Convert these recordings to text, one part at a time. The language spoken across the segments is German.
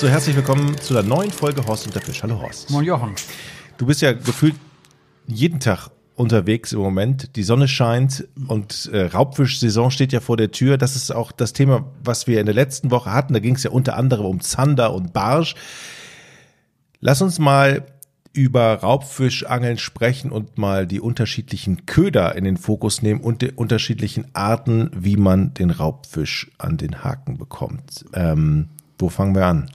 So, herzlich willkommen zu der neuen Folge Horst und der Fisch. Hallo Horst. Moin Jochen. Du bist ja gefühlt jeden Tag unterwegs im Moment. Die Sonne scheint und äh, Raubfischsaison steht ja vor der Tür. Das ist auch das Thema, was wir in der letzten Woche hatten. Da ging es ja unter anderem um Zander und Barsch. Lass uns mal über Raubfischangeln sprechen und mal die unterschiedlichen Köder in den Fokus nehmen und die unterschiedlichen Arten, wie man den Raubfisch an den Haken bekommt. Ähm, wo fangen wir an?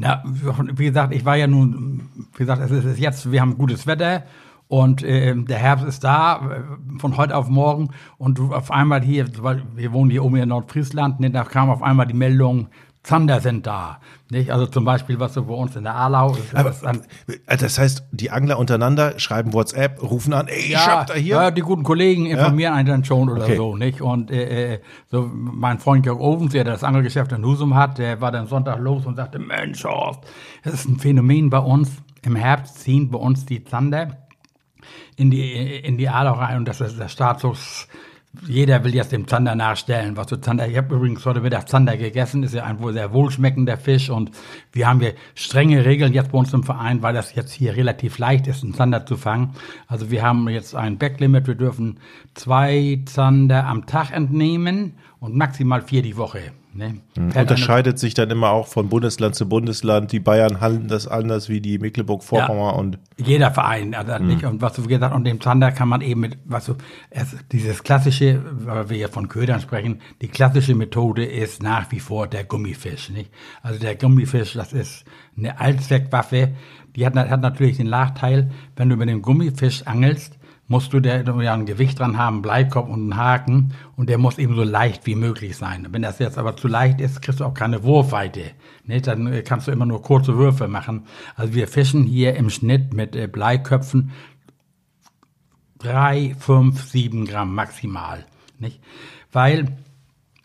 Na, wie gesagt, ich war ja nun, wie gesagt, es ist jetzt, wir haben gutes Wetter und äh, der Herbst ist da, äh, von heute auf morgen. Und auf einmal hier, wir wohnen hier oben in Nordfriesland, ne, da kam auf einmal die Meldung, Zander sind da. Nicht? Also zum Beispiel, was so bei uns in der Aarlau ist. Aber, das heißt, die Angler untereinander schreiben WhatsApp, rufen an, ey, ja, ich hab da hier. Ja, die guten Kollegen informieren ja? einen dann schon oder okay. so, nicht? Und äh, äh, so mein Freund Jörg Ovens, der das Angelgeschäft in Husum hat, der war dann Sonntag los und sagte, Mensch, Horst, das ist ein Phänomen bei uns. Im Herbst ziehen bei uns die Zander in die, in die Aarlau rein und das ist der Status jeder will jetzt dem Zander nachstellen, was du Zander. Ich habe übrigens heute Mittag Zander gegessen, ist ja ein wohl sehr wohlschmeckender Fisch und wir haben hier strenge Regeln jetzt bei uns im Verein, weil das jetzt hier relativ leicht ist, einen Zander zu fangen. Also wir haben jetzt ein Backlimit, wir dürfen zwei Zander am Tag entnehmen und maximal vier die Woche. Ne? Mhm. Unterscheidet sich dann immer auch von Bundesland zu Bundesland. Die Bayern handeln das anders wie die Mecklenburg-Vorpommern ja, und jeder Verein, also mhm. nicht. Und was du gesagt und dem Zander kann man eben mit, was du, es, dieses klassische, weil wir ja von Ködern sprechen, die klassische Methode ist nach wie vor der Gummifisch, nicht? Also der Gummifisch, das ist eine Allzweckwaffe. Die hat, hat natürlich den Nachteil, wenn du mit dem Gummifisch angelst, musst du der ja ein Gewicht dran haben, Bleikopf und einen Haken und der muss eben so leicht wie möglich sein. Wenn das jetzt aber zu leicht ist, kriegst du auch keine Wurfweite. Ne? Dann äh, kannst du immer nur kurze Würfe machen. Also wir fischen hier im Schnitt mit äh, Bleiköpfen drei, fünf, sieben Gramm maximal. Nicht? Weil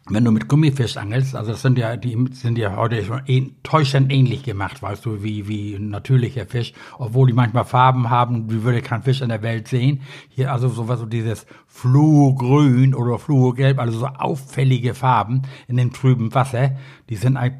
wenn du mit Gummifisch angelst, also das sind ja, die sind ja heute schon täuschend ähnlich gemacht, weißt du, wie, wie natürlicher Fisch, obwohl die manchmal Farben haben, wie würde kein Fisch in der Welt sehen. Hier also sowas, so dieses Fluorgrün oder Fluorgelb, also so auffällige Farben in dem trüben Wasser, die sind äh,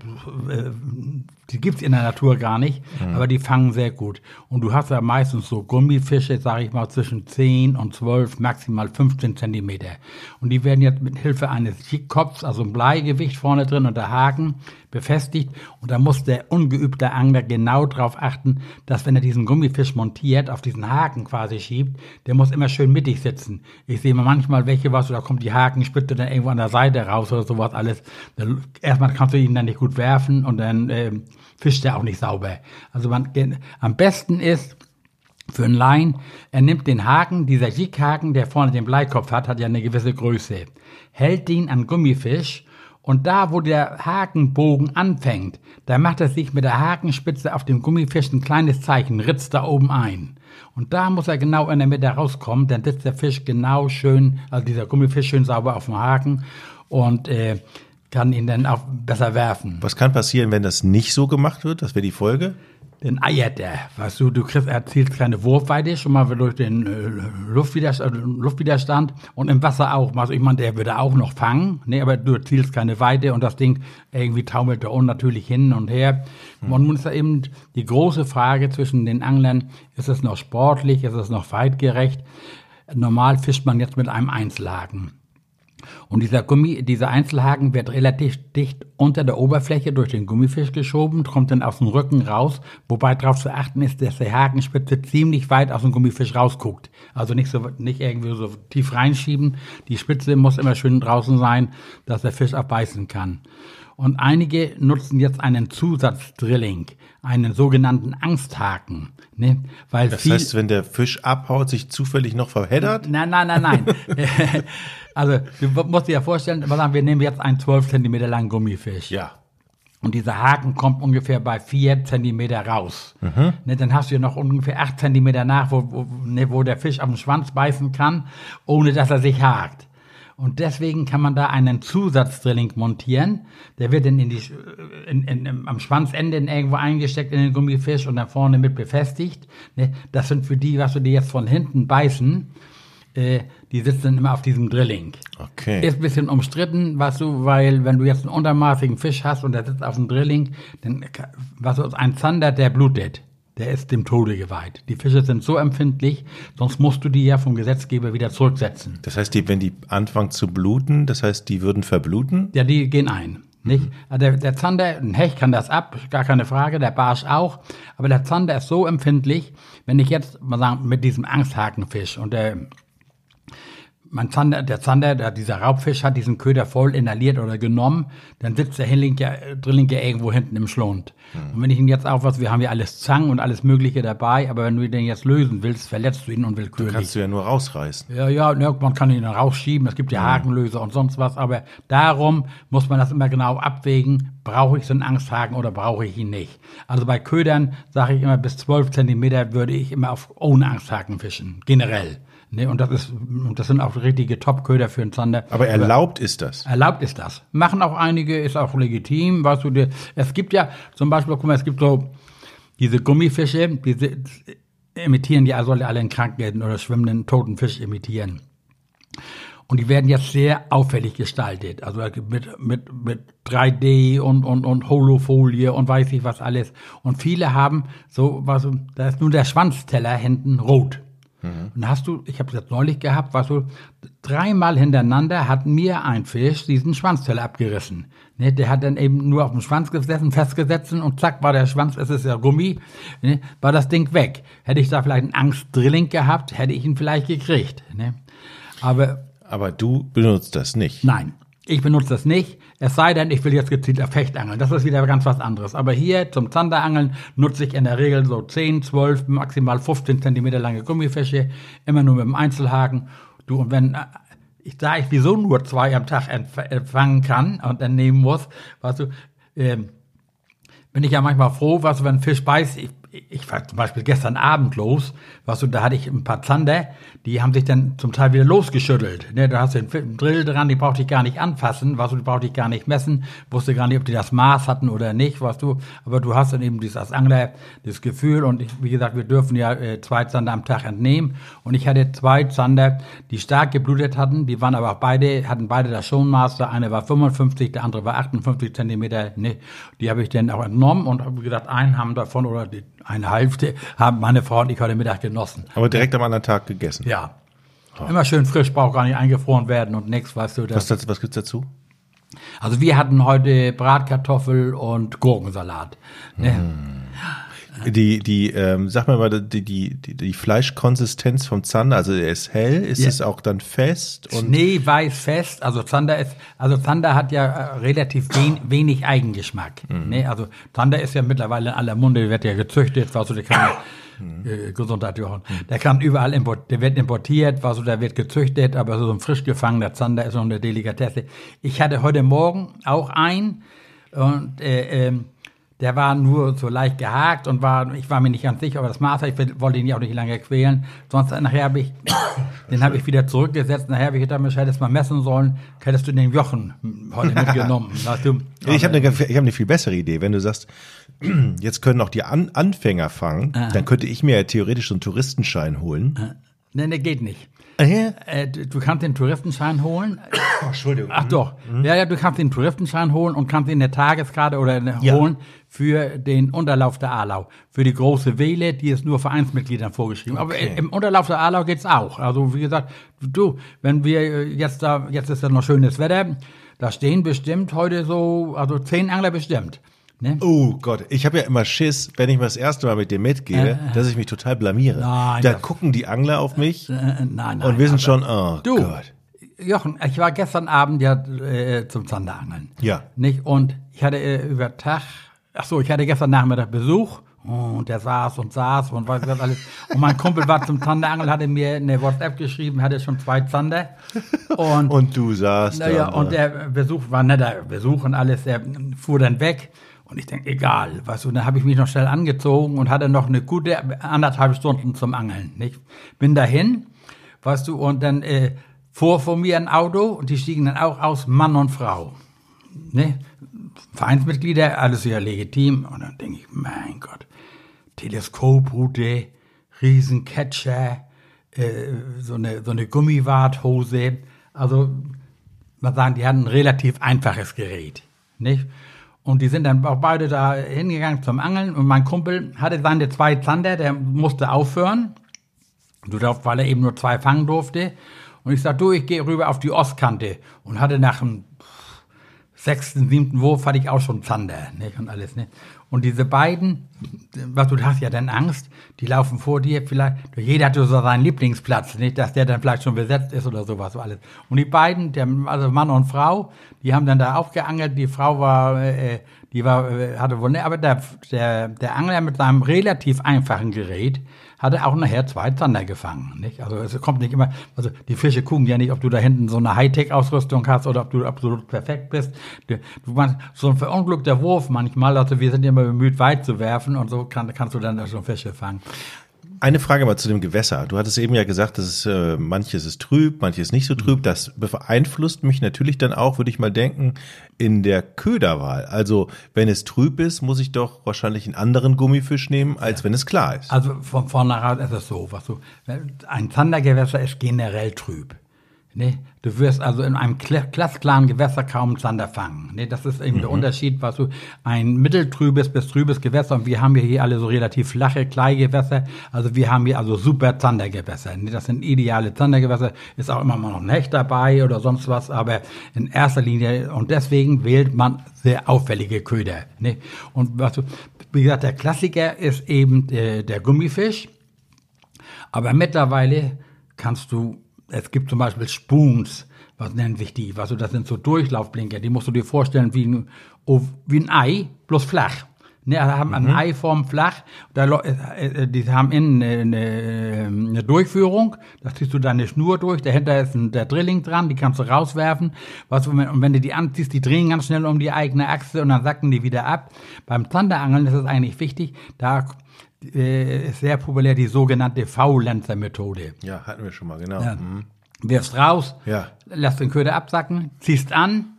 die gibt's in der Natur gar nicht, mhm. aber die fangen sehr gut. Und du hast ja meistens so Gummifische, sage ich mal, zwischen 10 und 12, maximal 15 Zentimeter. Und die werden jetzt mit Hilfe eines Kopfs, also ein Bleigewicht vorne drin und der Haken, befestigt. Und da muss der ungeübte Angler genau darauf achten, dass wenn er diesen Gummifisch montiert, auf diesen Haken quasi schiebt, der muss immer schön mittig sitzen. Ich sehe manchmal welche was, da kommt die Hakenspitze dann irgendwo an der Seite raus oder sowas alles. Erstmal kannst du ihn dann nicht gut werfen und dann äh, fischt er auch nicht sauber. Also man, am besten ist, für einen Laien, er nimmt den Haken, dieser Jighaken, der vorne den Bleikopf hat, hat ja eine gewisse Größe, hält ihn an Gummifisch und da, wo der Hakenbogen anfängt, da macht er sich mit der Hakenspitze auf dem Gummifisch ein kleines Zeichen, ritzt da oben ein. Und da muss er genau in der Mitte rauskommen, dann sitzt der Fisch genau schön, also dieser Gummifisch schön sauber auf dem Haken und äh, kann ihn dann auch besser werfen. Was kann passieren, wenn das nicht so gemacht wird? Das wäre die Folge? Dann eiert er. Weißt du, du kriegst, erzielst keine Wurfweite, schon mal durch den äh, Luftwiderstand, äh, Luftwiderstand und im Wasser auch. Also ich meine, der würde auch noch fangen, ne, aber du erzielst keine Weite und das Ding irgendwie taumelt da unnatürlich hin und her. Hm. Und nun ist da eben die große Frage zwischen den Anglern, ist es noch sportlich, ist es noch weitgerecht? Normal fischt man jetzt mit einem Einzelhaken. Und dieser Gummi, dieser Einzelhaken wird relativ dicht unter der Oberfläche durch den Gummifisch geschoben, kommt dann aus dem Rücken raus, wobei darauf zu achten ist, dass der Hakenspitze ziemlich weit aus dem Gummifisch rausguckt. Also nicht so, nicht irgendwie so tief reinschieben. Die Spitze muss immer schön draußen sein, dass der Fisch abbeißen kann. Und einige nutzen jetzt einen Zusatzdrilling, einen sogenannten Angsthaken. Ne? Weil das viel, heißt, wenn der Fisch abhaut, sich zufällig noch verheddert? Nein, nein, nein, nein. also, du musst dir ja vorstellen, wir nehmen jetzt einen 12 Zentimeter langen Gummifisch. Ja. Und dieser Haken kommt ungefähr bei 4 Zentimeter raus. Mhm. Ne, dann hast du ja noch ungefähr 8 Zentimeter nach, wo, wo, ne, wo der Fisch auf den Schwanz beißen kann, ohne dass er sich hakt. Und deswegen kann man da einen Zusatzdrilling montieren. Der wird dann in die, in, in, am Schwanzende irgendwo eingesteckt in den Gummifisch und dann vorne mit befestigt. Ne? Das sind für die, was du dir jetzt von hinten beißen, äh, die sitzen immer auf diesem Drilling. Okay. Ist ein bisschen umstritten, was du, weil wenn du jetzt einen untermaßigen Fisch hast und der sitzt auf dem Drilling, dann, was du, ein Zander, der blutet. Der ist dem Tode geweiht. Die Fische sind so empfindlich, sonst musst du die ja vom Gesetzgeber wieder zurücksetzen. Das heißt, die, wenn die anfangen zu bluten, das heißt, die würden verbluten? Ja, die gehen ein. Nicht? Also Der, der Zander, ein Hecht kann das ab, gar keine Frage, der Barsch auch. Aber der Zander ist so empfindlich, wenn ich jetzt mal sagen, mit diesem Angsthakenfisch und der, mein Zander, der Zander, der, dieser Raubfisch hat diesen Köder voll inhaliert oder genommen, dann sitzt der Hinling ja, Drilling ja irgendwo hinten im Schlund. Und wenn ich ihn jetzt aufwas, wir haben ja alles Zangen und alles Mögliche dabei, aber wenn du den jetzt lösen willst, verletzt du ihn unwillkürlich. Kannst du ja nur rausreißen. Ja, ja, ne, man kann ihn dann rausschieben, es gibt ja Hakenlöser und sonst was, aber darum muss man das immer genau abwägen, brauche ich so einen Angsthaken oder brauche ich ihn nicht. Also bei Ködern sage ich immer, bis 12 Zentimeter würde ich immer auf ohne Angsthaken fischen, generell. Ne, und das ist, das sind auch richtige Top-Köder für einen Zander. Aber erlaubt ist das. Erlaubt ist das. Machen auch einige, ist auch legitim. Weißt du, die, es gibt ja zum Beispiel, guck mal, es gibt so diese Gummifische, die si- imitieren ja, soll ja alle einen Krankheiten oder schwimmenden toten Fisch imitieren. Und die werden jetzt sehr auffällig gestaltet. Also mit, mit, mit 3D und, und, und Holofolie und weiß ich was alles. Und viele haben so, was, da ist nur der Schwanzteller hinten rot. Und da hast du, ich habe es jetzt neulich gehabt, was du, dreimal hintereinander hat mir ein Fisch diesen Schwanzteller abgerissen. Ne, der hat dann eben nur auf dem Schwanz gesessen, festgesetzt und zack war der Schwanz, es ist ja Gummi, ne, war das Ding weg. Hätte ich da vielleicht einen Angstdrilling gehabt, hätte ich ihn vielleicht gekriegt. Ne. Aber Aber du benutzt das nicht. Nein, ich benutze das nicht. Es sei denn, ich will jetzt gezielt auf Hecht angeln. Das ist wieder ganz was anderes. Aber hier zum Zanderangeln nutze ich in der Regel so 10, 12, maximal 15 Zentimeter lange Gummifische. Immer nur mit dem Einzelhaken. Du, und wenn, äh, ich, da ich wieso nur zwei am Tag empfangen kann und dann nehmen muss, weißt du, ähm, bin ich ja manchmal froh, was wenn ein Fisch beißt. Ich, ich war zum Beispiel gestern Abend los, was du, da hatte ich ein paar Zander, die haben sich dann zum Teil wieder losgeschüttelt. Ne, da hast du einen Drill dran, die brauchte ich gar nicht anfassen, was du, die brauchte ich gar nicht messen, wusste gar nicht, ob die das Maß hatten oder nicht, was du, aber du hast dann eben dieses als Angler das Gefühl und ich, wie gesagt, wir dürfen ja äh, zwei Zander am Tag entnehmen. Und ich hatte zwei Zander, die stark geblutet hatten, die waren aber auch beide, hatten beide das Schonmaß, der eine war 55, der andere war 58 Zentimeter, ne, die habe ich dann auch entnommen und habe gesagt, einen haben davon oder die, eine Hälfte haben meine Frau und ich heute Mittag genossen. Aber direkt am anderen Tag gegessen. Ja. Immer schön frisch, braucht gar nicht eingefroren werden und nix, weißt du. Was, Das. das, was gibt's dazu? Also wir hatten heute Bratkartoffel und Gurkensalat. Ne? Die, die, ähm, sag mal mal, die, die, die, die Fleischkonsistenz vom Zander, also er ist hell, ist Ja. es auch dann fest und Schneeweiß fest. Also Zander ist, also Zander hat ja äh, relativ wen, wenig Eigengeschmack. Ne? Also Zander ist ja mittlerweile in aller Munde, wird ja gezüchtet, was du, der kann, äh, Gesundheit, Jochen. Der kann überall import, der wird importiert, was du, der wird gezüchtet, aber so ein frisch gefangener Zander ist noch eine Delikatesse. Ich hatte heute Morgen auch einen und äh, ähm, der war nur so leicht gehakt und war, ich war mir nicht ganz sicher, aber das Maß, ich will- wollte ihn ja auch nicht lange quälen. Sonst nachher habe ich, den habe ich wieder zurückgesetzt. Nachher habe ich gedacht, Mensch, hättest mal messen sollen, hättest du den Jochen heute mitgenommen. du? Ich habe eine, ich hab eine viel bessere Idee. Wenn du sagst, jetzt können auch die An Anfänger fangen, dann könnte ich mir ja theoretisch so einen Touristenschein holen. Nee, nee, geht nicht. Ja? Äh, du, kannst den Touristenschein holen. Entschuldigung. Ach doch. Ja, ja, du kannst den Touristenschein holen und kannst ihn eine Tageskarte oder eine Ja. holen für den Unterlauf der Alau. Für die große Wähle, die ist nur Vereinsmitgliedern vorgeschrieben. Aber Okay. im Unterlauf der Alau geht's auch. Also wie gesagt, du, wenn wir äh, jetzt da, jetzt ist ja noch schönes Wetter, da stehen bestimmt heute so, also zehn Angler bestimmt. Ne? Oh Gott, ich habe ja immer Schiss, wenn ich mal das erste Mal mit dir mitgehe, dass ich mich total blamiere. Nein, da das- gucken die Angler auf mich Äh, nein, nein. und wir sind aber- schon, oh Du, Gott. Jochen, ich war gestern Abend ja äh, zum Zanderangeln. Ja. Nicht? Und ich hatte äh, über Tag, ach so, ich hatte gestern Nachmittag Besuch und der saß und saß und was was alles. Und mein Kumpel war zum Zanderangeln, hatte mir eine WhatsApp geschrieben, hatte schon zwei Zander. Und, Und du saßt naja, und der Besuch war netter Besuch und alles, der fuhr dann weg. Und ich denke, egal, weißt du, dann habe ich mich noch schnell angezogen und hatte noch eine gute anderthalb Stunden zum Angeln. Nicht? Bin dahin, weißt du, und dann äh, fuhr vor mir ein Auto und die stiegen dann auch aus, Mann und Frau. Ne? Vereinsmitglieder, alles ja legitim. Und dann denke ich, mein Gott, Teleskoproute, Riesencatcher, äh, so eine, so eine Gummiwarthose. Also, man sagen, die hatten ein relativ einfaches Gerät, nicht? Und die sind dann auch beide da hingegangen zum Angeln und mein Kumpel hatte seine zwei Zander, der musste aufhören. Weil er eben nur zwei fangen durfte. Und ich sag, du, ich gehe rüber auf die Ostkante und hatte nach dem sechsten, siebten Wurf hatte ich auch schon Zander, nicht? Und alles, ne? Und diese beiden, was du hast ja dann Angst, die laufen vor dir vielleicht, jeder hat so seinen Lieblingsplatz, nicht, dass der dann vielleicht schon besetzt ist oder sowas, so alles. Und die beiden, der, also Mann und Frau, die haben dann da aufgeangelt, die Frau war, äh, die war, äh, hatte wohl, ne, aber der, der, der Angler mit seinem relativ einfachen Gerät, hatte auch nachher zwei Zander gefangen. Nicht? Also es kommt nicht immer, also die Fische gucken ja nicht, ob du da hinten so eine Hightech-Ausrüstung hast oder ob du absolut perfekt bist. Du, meinst, so ein verunglückter Wurf manchmal, also wir sind immer bemüht, weit zu werfen und so kann, kannst du dann schon Fische fangen. Eine Frage mal zu dem Gewässer. Du hattest eben ja gesagt, dass es, äh, manches ist trüb, manches nicht so trüb. Das beeinflusst mich natürlich dann auch, würde ich mal denken, in der Köderwahl. Also wenn es trüb ist, muss ich doch wahrscheinlich einen anderen Gummifisch nehmen, als ja. wenn es klar ist. Also von vornherein ist es so, was du, ein Zandergewässer ist generell trüb. Ne? Du wirst also in einem glasklaren Gewässer kaum Zander fangen. Ne? Das ist eben mhm. der Unterschied, was du ein mitteltrübes bis trübes Gewässer und wir haben hier alle so relativ flache Kleigewässer. Also wir haben hier also super Zandergewässer. Ne? Das sind ideale Zandergewässer. Ist auch immer mal noch ein Hecht dabei oder sonst was, aber in erster Linie und deswegen wählt man sehr auffällige Köder. Ne? Und was du, wie gesagt, der Klassiker ist eben äh, der Gummifisch. Aber mittlerweile kannst du es gibt zum Beispiel Spoons, was nennen sich die? Also das sind so Durchlaufblinker, die musst du dir vorstellen wie ein, wie ein Ei, bloß flach. Ne, haben mhm. eine Eiform flach, da, äh, äh, die haben innen eine, eine, Durchführung, da ziehst du deine Schnur durch, dahinter ist ein, der Drilling dran, die kannst du rauswerfen. Was, und wenn du die anziehst, die drehen ganz schnell um die eigene Achse und dann sacken die wieder ab. Beim Zanderangeln ist es eigentlich wichtig, da äh, ist sehr populär die sogenannte V-Lenzer-Methode. Ja, hatten wir schon mal, genau. Ja. Mhm. Wirfst raus, ja. lässt den Köder absacken, ziehst an,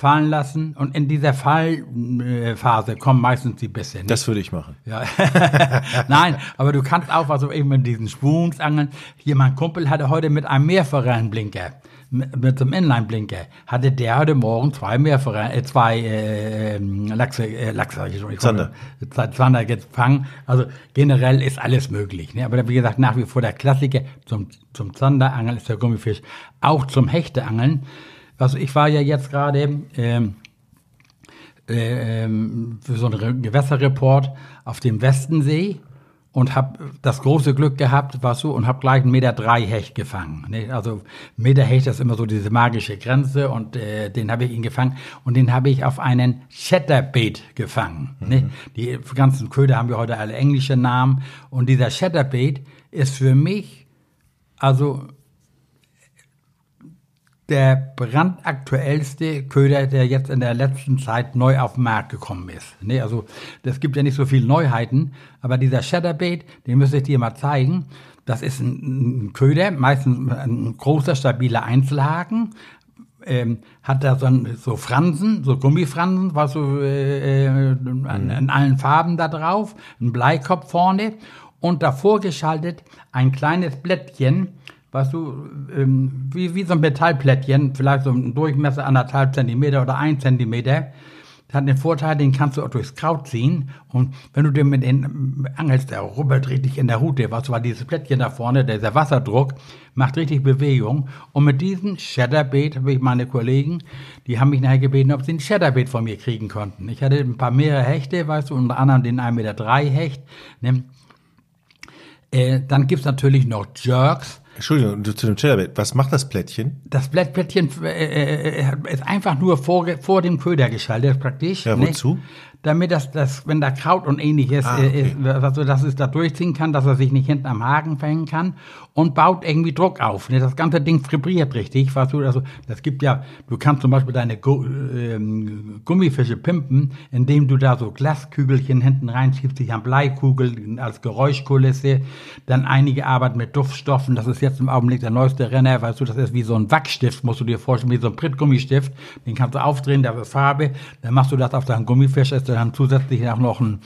fallen lassen und in dieser Fallphase kommen meistens die Bisse. Das würde ich machen. Ja. Nein, aber du kannst auch, also eben mit diesen Spoons angeln. Hier, mein Kumpel hatte heute mit einem Mehrfachblinker mit, mit einem Inline-Blinker, hatte der heute Morgen zwei mehrfache, äh, zwei äh, ähm, Lachse, äh, Lachse, ich schon, Zander. Zander gefangen. Also generell ist alles möglich. Ne? Aber wie gesagt, nach wie vor der Klassiker zum, zum Zanderangeln ist der Gummifisch. Auch zum Hechteangeln. Also ich war ja jetzt gerade ähm, äh, ähm, für so einen Gewässerreport auf dem Westensee und habe das große Glück gehabt, was so, und habe gleich einen Meter drei Hecht gefangen. Ne? Also Meter Hecht ist immer so diese magische Grenze und äh, den habe ich ihn gefangen und den habe ich auf einen Chatterbait gefangen. Ne? Mhm. Ne? Die ganzen Köder haben wir heute alle englische Namen und dieser Chatterbait ist für mich also der brandaktuellste Köder, der jetzt in der letzten Zeit neu auf den Markt gekommen ist. Nee, also es gibt ja nicht so viele Neuheiten, aber dieser Shatterbait, den müsste ich dir mal zeigen. Das ist ein, ein Köder, meistens ein großer, stabiler Einzelhaken, ähm, hat da so, so Fransen, so Gummifransen, was so äh an, in allen Farben da drauf, ein Bleikopf vorne und davor geschaltet ein kleines Blättchen, weißt du, ähm, wie, wie so ein Metallplättchen, vielleicht so ein Durchmesser anderthalb Zentimeter oder ein Zentimeter. Das hat den Vorteil, den kannst du auch durchs Kraut ziehen. Und wenn du den mit den angelst, der rubbelt richtig in der Rute. Was war dieses Plättchen da vorne, dieser Wasserdruck, macht richtig Bewegung. Und mit diesem Shatterbait habe ich meine Kollegen, die haben mich nachher gebeten, ob sie ein Shatterbait von mir kriegen konnten. Ich hatte ein paar mehrere Hechte, weißt du, unter anderem den 1,3 Meter Hecht. Ne? Äh, dann gibt's natürlich noch Jerks. Entschuldigung, zu dem Chatterbait. Was macht das Plättchen? Das Plättchen äh, äh, äh, ist einfach nur vor, vor dem Köder geschaltet, praktisch. Ja, wozu? Ne? Damit das, das, wenn da Kraut und ähnliches, ah, okay. äh, also dass es da durchziehen kann, dass er sich nicht hinten am Haken verhängen kann und baut irgendwie Druck auf. Ne? Das ganze Ding vibriert richtig, weißt du, also das gibt ja, du kannst zum Beispiel deine Gu ähm, Gummifische pimpen, indem du da so Glaskügelchen hinten reinschiebst, dich am Bleikugel als Geräuschkulisse, dann einige arbeiten mit Duftstoffen, das ist jetzt im Augenblick der neueste Renner, weißt du, das ist wie so ein Wachsstift, musst du dir vorstellen, wie so ein Prittgummistift, den kannst du aufdrehen, das ist Farbe, dann machst du das auf deinen Gummifisch, ist dann zusätzlich auch noch ein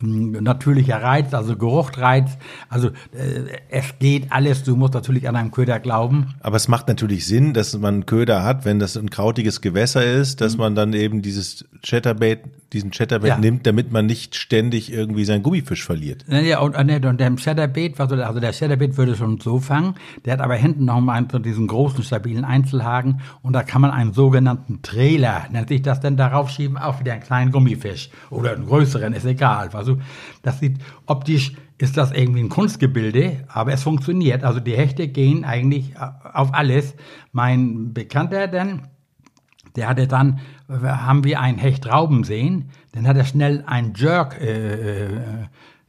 natürlicher Reiz, also Geruchreiz. Also äh, es geht alles. Du musst natürlich an einen Köder glauben. Aber es macht natürlich Sinn, dass man einen Köder hat, wenn das ein krautiges Gewässer ist, dass mhm. man dann eben dieses Chatterbait, diesen Chatterbait ja. nimmt, damit man nicht ständig irgendwie seinen Gummifisch verliert. Ja, und, und, und der Chatterbait, also der Chatterbait würde schon so fangen. Der hat aber hinten noch mal einen, diesen großen stabilen Einzelhaken und da kann man einen sogenannten Trailer, nennt sich das denn, darauf schieben, auch wieder einen kleinen Gummifisch oder einen größeren, ist egal. Also also das sieht optisch ist das irgendwie ein Kunstgebilde, aber es funktioniert. Also die Hechte gehen eigentlich auf alles. Mein Bekannter dann, der hatte dann, haben wir einen Hecht Rauben sehen, dann hat er schnell einen Jerk äh, äh,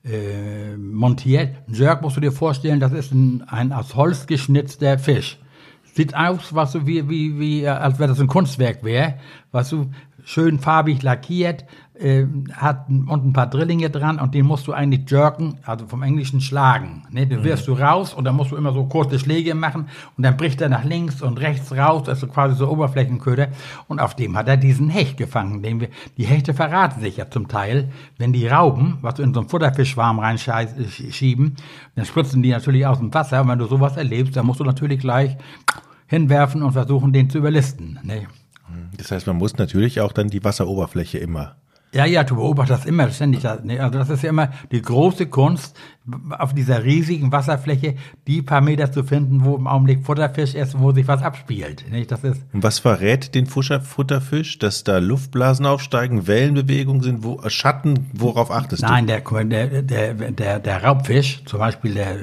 äh, montiert. Ein Jerk musst du dir vorstellen, das ist ein, ein aus Holz geschnitzter Fisch. Sieht aus, was so wie, wie, wie, als wäre das ein Kunstwerk wäre, was so schön farbig lackiert, äh, hat und ein paar Drillinge dran und den musst du eigentlich jerken, also vom Englischen schlagen. Ne? Den wirfst mhm. du raus und dann musst du immer so kurze Schläge machen und dann bricht er nach links und rechts raus, also quasi so Oberflächenköder und auf dem hat er diesen Hecht gefangen, den wir, die Hechte verraten sich ja zum Teil, wenn die Rauben, was du in so einen Futterfischwarm reinschieben, dann spritzen die natürlich aus dem Wasser und wenn du sowas erlebst, dann musst du natürlich gleich hinwerfen und versuchen, den zu überlisten. Ne? Das heißt, man muss natürlich auch dann die Wasseroberfläche immer ja, ja, du beobachtest immer ständig. Also das ist ja immer die große Kunst, auf dieser riesigen Wasserfläche die paar Meter zu finden, wo im Augenblick Futterfisch ist, wo sich was abspielt. Das ist Und was verrät den Futterfisch, dass da Luftblasen aufsteigen, Wellenbewegungen sind, wo, Schatten, worauf achtest Nein, du? Nein, der, der, der, der Raubfisch, zum Beispiel, der,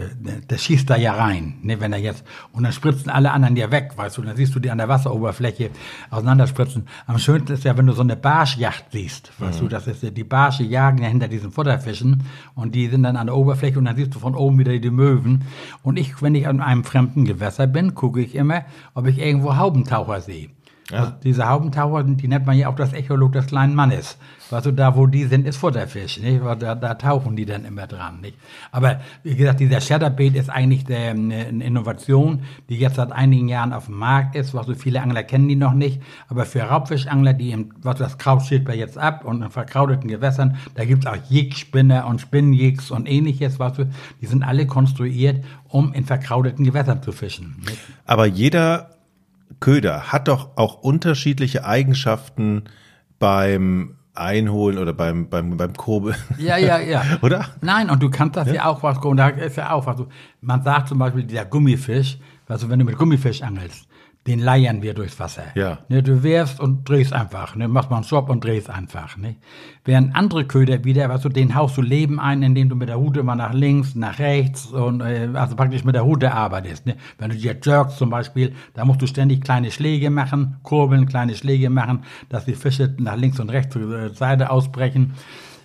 der, schießt da ja rein, ne, wenn er jetzt, und dann spritzen alle anderen ja weg, weißt du, dann siehst du die an der Wasseroberfläche auseinanderspritzen. Am schönsten ist ja, wenn du so eine Barschjacht siehst, weißt mhm. Du, das ist die Barsche jagen ja hinter diesen Futterfischen und die sind dann an der Oberfläche und dann siehst du von oben wieder die Möwen. Und ich, wenn ich an einem fremden Gewässer bin, gucke ich immer, ob ich irgendwo Haubentaucher sehe. Ja. Also diese Haubentaucher, die nennt man ja auch das Echolog des kleinen Mannes. Du, da wo die sind, ist Futterfisch, nicht? Da, da tauchen die dann immer dran, nicht? Aber wie gesagt, dieser Chatterbait ist eigentlich der, eine Innovation, die jetzt seit einigen Jahren auf dem Markt ist. Was so viele Angler kennen die noch nicht. Aber für Raubfischangler, die im, was das Kraut steht bei jetzt ab und in verkrauteten Gewässern, da gibt's auch Jigspinner und Spinnjigs und ähnliches, was du, die sind alle konstruiert, um in verkrauteten Gewässern zu fischen. Nicht? Aber jeder Köder hat doch auch unterschiedliche Eigenschaften beim Einholen oder beim, beim, beim Kurbel. Ja, ja, ja. oder? Nein, und du kannst das ja, ja auch was, und da ist ja auch was. Man sagt zum Beispiel, der Gummifisch, also wenn du mit Gummifisch angelst, den leiern wir durchs Wasser. Ja. Ne, du wirfst und drehst einfach. Ne, machst mal einen Stopp und drehst einfach. Ne. Während andere Köder wieder, was du, den haust du Leben ein, indem du mit der Hute mal nach links, nach rechts und äh, also praktisch mit der Hute arbeitest. Ne. Wenn du dir jerkst zum Beispiel, da musst du ständig kleine Schläge machen, kurbeln, kleine Schläge machen, dass die Fische nach links und rechts zur äh, Seite ausbrechen.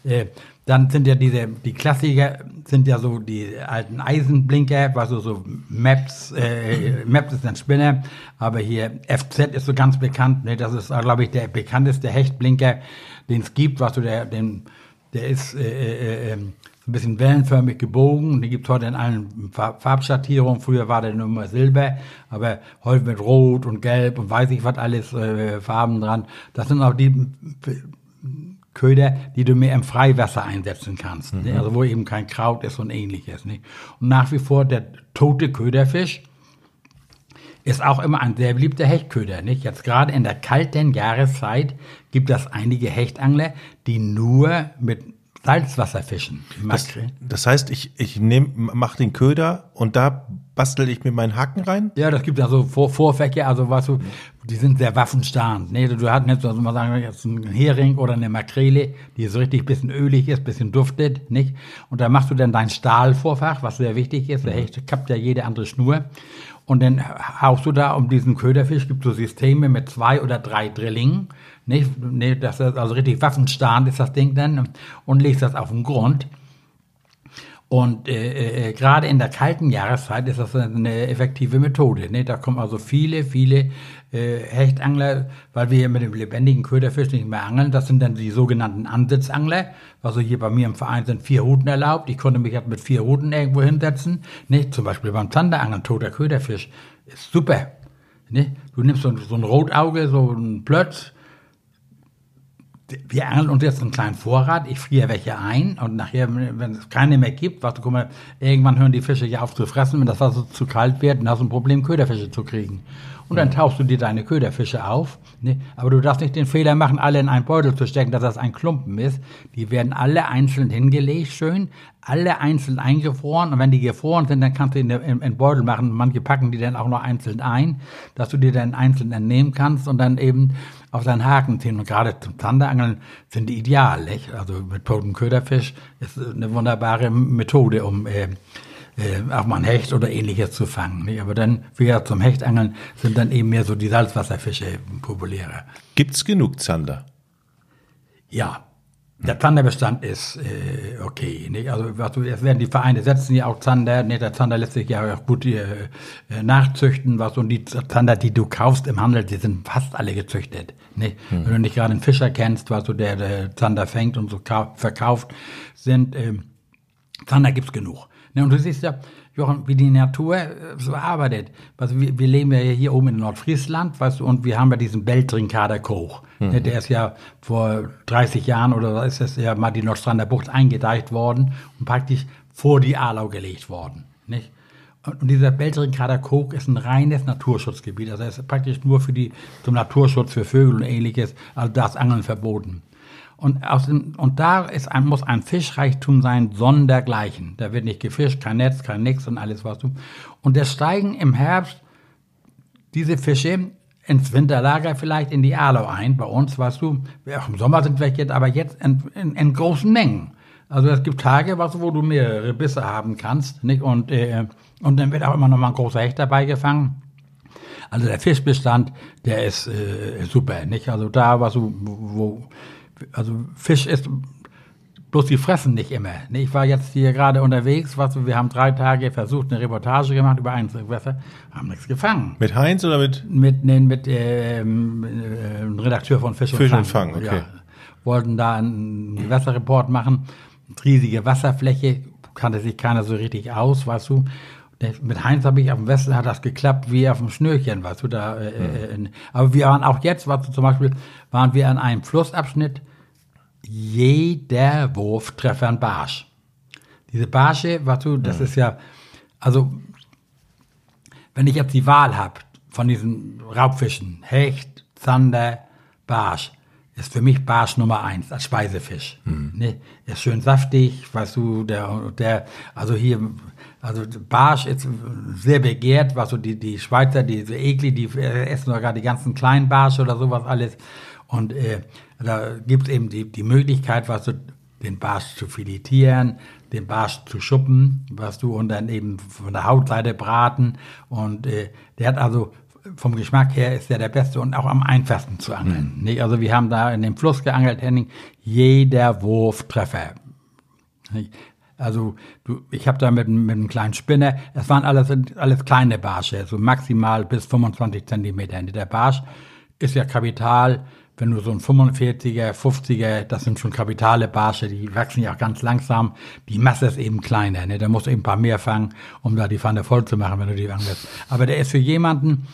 Äh, dann sind ja diese, die Klassiker sind ja so die alten Eisenblinker, was so, so Maps, äh, Maps ist ein Spinner, aber hier FZ ist so ganz bekannt, ne, das ist, glaube ich, der bekannteste Hechtblinker, den es gibt, was so der, den, der ist, äh, äh, ähm, ein bisschen wellenförmig gebogen. Den gibt es heute in allen Farbschattierungen. Früher war der nur immer Silber, aber heute mit Rot und Gelb und weiß ich was alles äh, Farben dran. Das sind auch die Köder, die du mehr im Freiwasser einsetzen kannst. Ne? Mhm. Also wo eben kein Kraut ist und ähnliches. Ne? Und nach wie vor der tote Köderfisch ist auch immer ein sehr beliebter Hechtköder. Nicht? Jetzt gerade in der kalten Jahreszeit gibt es einige Hechtangler, die nur mit Salzwasserfischen. Das, das heißt, ich, ich nehm, mach den Köder und da bastel ich mir meinen Haken rein? Ja, das gibt also Vor Vorfächer, also was du, die sind sehr waffenstarrend. Nee, du hast jetzt, also mal sagen, jetzt einen Hering oder eine Makrele, die so richtig bisschen ölig ist, bisschen duftet, nicht? Und da machst du dann dein Stahlvorfach, was sehr wichtig ist. Der Hecht kappt ja jede andere Schnur. Und dann haust du da um diesen Köderfisch, gibt so Systeme mit zwei oder drei Drillingen nicht? Nee, das ist also richtig waffenstarrend ist das Ding dann und legst das auf den Grund. Und äh, äh, äh, gerade in der kalten Jahreszeit ist das eine effektive Methode. Ne? Da kommen also viele, viele äh, Hechtangler, weil wir mit dem lebendigen Köderfisch nicht mehr angeln. Das sind dann die sogenannten Ansitzangler. Also hier bei mir im Verein sind vier Routen erlaubt. Ich konnte mich halt mit vier Routen irgendwo hinsetzen. Ne? Zum Beispiel beim Zanderangeln, toter Köderfisch. Ist super. Ne? Du nimmst so, so ein Rotauge, so ein Plötz, wir angeln uns jetzt einen kleinen Vorrat, ich friere welche ein und nachher, wenn es keine mehr gibt, was, guck mal, irgendwann hören die Fische ja auf zu fressen, wenn das Wasser zu kalt wird, dann hast du ein Problem, Köderfische zu kriegen. Und dann tauchst du dir deine Köderfische auf. Ne? Aber du darfst nicht den Fehler machen, alle in einen Beutel zu stecken, dass das ein Klumpen ist. Die werden alle einzeln hingelegt, schön, alle einzeln eingefroren. Und wenn die gefroren sind, dann kannst du in den Beutel machen. Manche packen die dann auch noch einzeln ein, dass du dir dann einzeln entnehmen kannst und dann eben auf seinen Haken ziehen. Und gerade zum Zanderangeln sind die ideal. Nicht? Also mit totem Köderfisch ist eine wunderbare Methode, um äh, äh, auch mal ein Hecht oder ähnliches zu fangen. Nicht? Aber dann, wie gesagt, zum Hechtangeln sind dann eben mehr so die Salzwasserfische populärer. Gibt's genug Zander? Ja, der Zanderbestand ist äh, okay. Nicht? Also was jetzt werden die Vereine setzen ja auch Zander. Nicht? Der Zander lässt sich ja auch gut äh, nachzüchten. Was und die Zander, die du kaufst im Handel, die sind fast alle gezüchtet. Nicht? Hm. Wenn du nicht gerade einen Fischer kennst, was du der, der Zander fängt und so verkauft, sind äh, Zander gibt's genug. Ne, und du siehst ja, Jochen, wie die Natur äh, so arbeitet. Also wir, wir leben ja hier oben in Nordfriesland, weißt du, und wir haben ja diesen Beltrinkader Koch. Mhm. Der ist ja vor 30 Jahren oder so ist das ja mal die Nordstrander Bucht eingedeicht worden und praktisch vor die Arlau gelegt worden. Nicht? Und dieser Beltrinkader Koch ist ein reines Naturschutzgebiet. Also er ist praktisch nur für die, zum Naturschutz für Vögel und ähnliches, also das Angeln verboten. Und, aus dem, und da ist ein, muss ein Fischreichtum sein, sondergleichen. Da wird nicht gefischt, kein Netz, kein Nix und alles, was du. Und da steigen im Herbst diese Fische ins Winterlager vielleicht in die Arlau ein. Bei uns, weißt du, auch im Sommer sind wir jetzt, aber jetzt in, in, in großen Mengen. Also es gibt Tage, weißt du, wo du mehrere Bisse haben kannst, nicht? Und, äh, und dann wird auch immer noch mal ein großer Hecht dabei gefangen. Also der Fischbestand, der ist äh, super, nicht? Also da, was du, wo, also Fisch ist, bloß die fressen nicht immer. Ich war jetzt hier gerade unterwegs, was, wir haben drei Tage versucht, eine Reportage gemacht über Einzelgewässer, haben nichts gefangen. Mit Heinz oder mit? Mit, nee, mit ähm, äh, Redakteur von Fisch, Fisch und Fang. okay. Ja. Wollten da einen Gewässerreport machen, riesige Wasserfläche, kannte sich keiner so richtig aus, weißt du. Mit Heinz habe ich auf dem Westen hat das geklappt wie auf dem Schnürchen, weißt du da. Äh, mhm. aber wir waren auch jetzt, was du zum Beispiel, waren wir an einem Flussabschnitt, jeder Wurf treffe ein Barsch. Diese Barsche, weißt du, das mhm. ist ja, also, wenn ich jetzt die Wahl habe von diesen Raubfischen, Hecht, Zander, Barsch, ist für mich Barsch Nummer eins als Speisefisch. Mhm. Ne? Ist schön saftig, weißt du, der, der, also hier, also Barsch ist sehr begehrt, was so die, die Schweizer, die so eklig, die essen sogar die ganzen kleinen Barsche oder sowas alles. Und äh, da gibt es eben die, die Möglichkeit, was du, den Barsch zu filetieren, den Barsch zu schuppen, was du, und dann eben von der Hautseite braten. Und äh, der hat also vom Geschmack her ist der der beste und auch am einfachsten zu angeln. Mhm. Nicht? Also wir haben da in dem Fluss geangelt, Henning, jeder Wurf Treffer. Also du, ich habe da mit, mit einem kleinen Spinner, es waren alles, alles kleine Barsche, so maximal bis 25 Zentimeter. Der Barsch ist ja Kapital wenn du so ein 45er, 50er, das sind schon kapitale Barsche, die wachsen ja auch ganz langsam. Die Masse ist eben kleiner, ne? Da musst du eben ein paar mehr fangen, um da die Pfanne voll zu machen, wenn du die anlässt. Aber der ist für jemanden,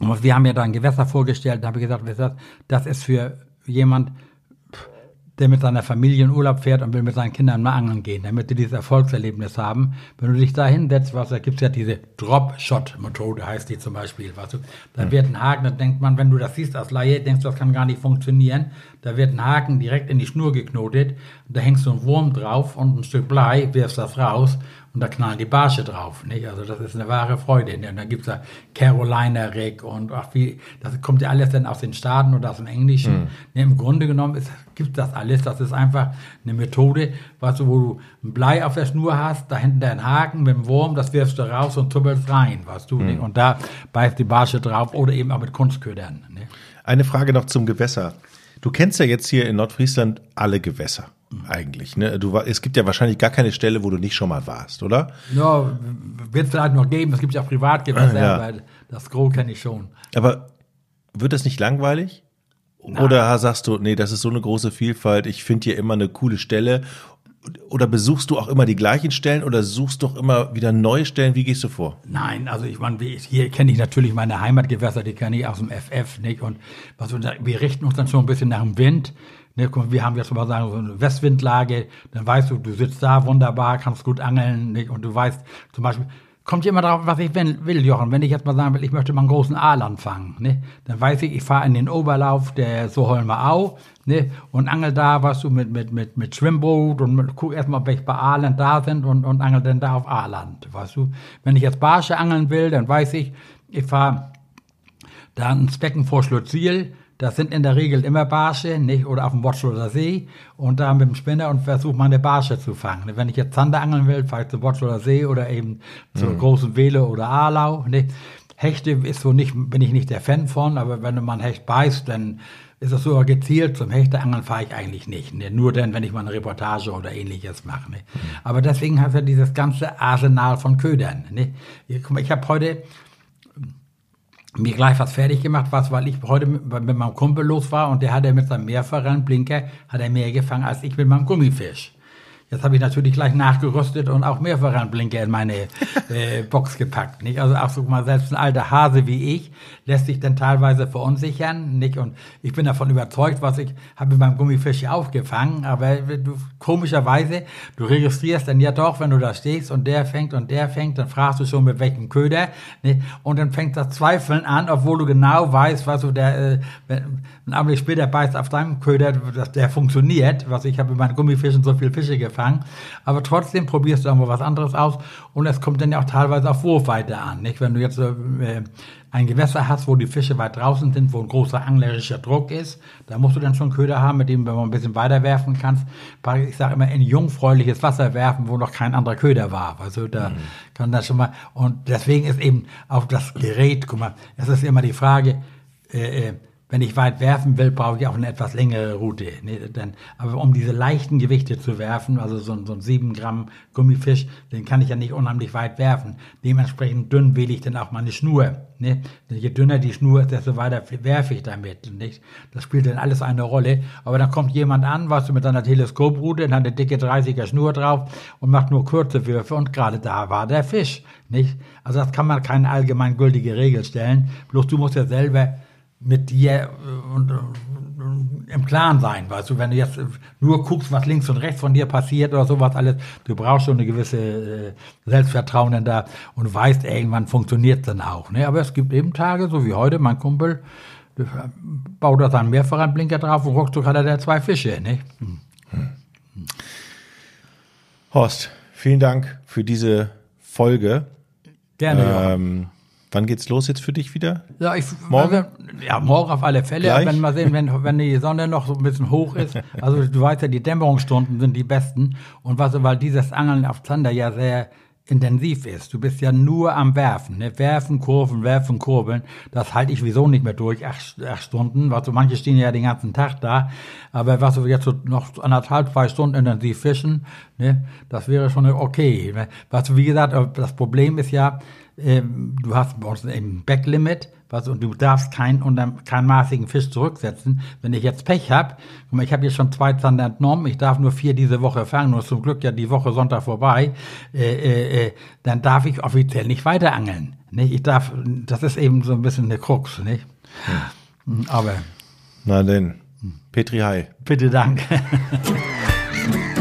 wir haben ja da ein Gewässer vorgestellt, da habe ich gesagt, das ist für jemand, der mit seiner Familie in Urlaub fährt und will mit seinen Kindern mal angeln gehen, damit die dieses Erfolgserlebnis haben. Wenn du dich da hinsetzt, was, da gibt's ja diese Drop-Shot-Methode, heißt die zum Beispiel, weißt du, da mhm. wird ein Haken, da denkt man, wenn du das siehst als Laie, denkst du, das kann gar nicht funktionieren. Da wird ein Haken direkt in die Schnur geknotet, da hängst du einen Wurm drauf und ein Stück Blei, wirfst das raus und da knallen die Barsche drauf. Nicht? Also das ist eine wahre Freude. Und dann gibt's da Carolina Rick und ach wie, das kommt ja alles dann aus den Staaten oder aus dem Englischen. Mhm. Nee, Im Grunde genommen ist, gibt das alles. Das ist einfach eine Methode, weißt du, wo du ein Blei auf der Schnur hast, da hinten dein Haken mit dem Wurm, das wirfst du raus und tuppelst rein, weißt du. Mhm. Nicht? Und da beißt die Barsche drauf oder eben auch mit Kunstködern. Nicht? Eine Frage noch zum Gewässer. Du kennst ja jetzt hier in Nordfriesland alle Gewässer eigentlich. Ne? Du, es gibt ja wahrscheinlich gar keine Stelle, wo du nicht schon mal warst, oder? Ja, wird es vielleicht noch geben. Es gibt ja Privatgewässer, ja. weil das Gros kenne ich schon. Aber wird das nicht langweilig? Nein. Oder sagst du, nee, das ist so eine große Vielfalt, ich finde hier immer eine coole Stelle oder besuchst du auch immer die gleichen Stellen oder suchst doch immer wieder neue Stellen? Wie gehst du vor? Nein, also ich meine, hier kenne ich natürlich meine Heimatgewässer, die kenne ich aus dem FF, nicht? Und was, wir richten uns dann schon ein bisschen nach dem Wind. Ne, guck wir haben jetzt mal sagen, so eine Westwindlage, dann weißt du, du sitzt da wunderbar, kannst gut angeln, nicht? Und du weißt zum Beispiel, kommt immer darauf, was ich will, Jochen. Wenn ich jetzt mal sagen will, ich möchte mal einen großen Aal anfangen, ne? dann weiß ich, ich fahre in den Oberlauf der Soholmer Au ne? und angel da, was du mit, mit, mit, mit Schwimmboot und guck erstmal, welche bei Aaland da sind und, und angel dann da auf Aaland, weißt du. Wenn ich jetzt Barsche angeln will, dann weiß ich, ich fahre da ins Becken vor Schlutzil, das sind in der Regel immer Barsche, nicht? Oder auf dem Watschloder See. Und da mit dem Spinner und versuche meine Barsche zu fangen. Wenn ich jetzt Zander angeln will, fahre ich zum Watschloder See oder eben zur mhm. großen Wehle oder Aalau, nicht? Hechte ist so nicht, bin ich nicht der Fan von, aber wenn man Hecht beißt, dann ist das sogar gezielt. Zum Hechteangeln fahre ich eigentlich nicht. Ne? Nur dann, wenn ich mal eine Reportage oder ähnliches mache. Ne? Mhm. Aber deswegen hat er dieses ganze Arsenal von Ködern. Ne? Ich habe heute mir gleich was fertig gemacht, was, weil ich heute mit, mit meinem Kumpel los war und der hatte mit seinem Mehrfachblinker, hat er mehr gefangen als ich mit meinem Gummifisch. Jetzt habe ich natürlich gleich nachgerüstet und auch Mehrfachblinker in meine äh, Box gepackt. Nicht? Also auch so mal selbst ein alter Hase wie ich lässt sich dann teilweise verunsichern. Nicht? Und ich bin davon überzeugt, was ich habe mit meinem Gummifisch aufgefangen. Aber du, komischerweise, du registrierst dann ja doch, wenn du da stehst und der fängt und der fängt, dann fragst du schon mit welchem Köder. Nicht? Und dann fängt das Zweifeln an, obwohl du genau weißt, was du der, äh, ein Augenblick später beißt auf deinem Köder, dass der funktioniert. Was ich habe mit meinen Gummifischen so viele Fische gefangen gefangen. Aber trotzdem probierst du auch mal was anderes aus und es kommt dann ja auch teilweise auf Wurfweite an. Nicht? Wenn du jetzt äh, ein Gewässer hast, wo die Fische weit draußen sind, wo ein großer anglerischer Druck ist, da musst du dann schon Köder haben, mit dem du ein bisschen weiter werfen kannst. Ich sage immer, in jungfräuliches Wasser werfen, wo noch kein anderer Köder war. Also da mhm. kann das schon mal, und deswegen ist eben auch das Gerät, guck mal, es ist immer die Frage, äh, äh wenn ich weit werfen will, brauche ich auch eine etwas längere Route. Ne? Denn, aber um diese leichten Gewichte zu werfen, also so, so ein 7 Gramm Gummifisch, den kann ich ja nicht unheimlich weit werfen. Dementsprechend dünn wähle ich dann auch meine Schnur. Ne? Je dünner die Schnur ist, desto weiter werfe ich damit. Nicht? Das spielt dann alles eine Rolle. Aber dann kommt jemand an, was du mit seiner Teleskoproute, dann hat eine dicke 30er Schnur drauf und macht nur kurze Würfe und gerade da war der Fisch. Nicht? Also das kann man keine allgemeingültige Regel stellen. Bloß du musst ja selber mit dir und, und, im Klaren sein, weißt du, wenn du jetzt nur guckst, was links und rechts von dir passiert oder sowas alles, du brauchst schon eine gewisse äh, Selbstvertrauen denn da und weißt, irgendwann funktioniert dann auch. Ne? Aber es gibt eben Tage, so wie heute, mein Kumpel, baut da seinen Mehrfachanblinker drauf und ruckzuck hat er da zwei Fische. Ne? Hm. Hm. Horst, vielen Dank für diese Folge. Gerne. Ähm, Wann geht's los jetzt für dich wieder? Ja, ich, morgen? Ja, morgen auf alle Fälle. Gleich? Wenn mal sehen, wenn, wenn die Sonne noch so ein bisschen hoch ist. Also du weißt ja, die Dämmerungsstunden sind die besten. Und was, weil dieses Angeln auf Zander ja sehr intensiv ist. Du bist ja nur am Werfen. Ne? Werfen, Kurven, werfen, kurbeln. Das halte ich wieso nicht mehr durch, acht, acht Stunden. Was, so, manche stehen ja den ganzen Tag da. Aber was du jetzt so noch anderthalb, zwei Stunden intensiv fischen, ne? das wäre schon okay. Was, wie gesagt, das Problem ist ja, ähm, du hast bei uns ein Backlimit, was, und du darfst keinen unter keinen maßigen Fisch zurücksetzen. Wenn ich jetzt Pech habe, ich habe jetzt schon zwei Zander entnommen, ich darf nur vier diese Woche fangen, nur zum Glück ja die Woche Sonntag vorbei, äh, äh, äh, dann darf ich offiziell nicht weiter angeln. Nicht? Ich darf, das ist eben so ein bisschen eine Krux, nicht? Hm. Aber. Na denn, Petri Hai. Bitte Dank.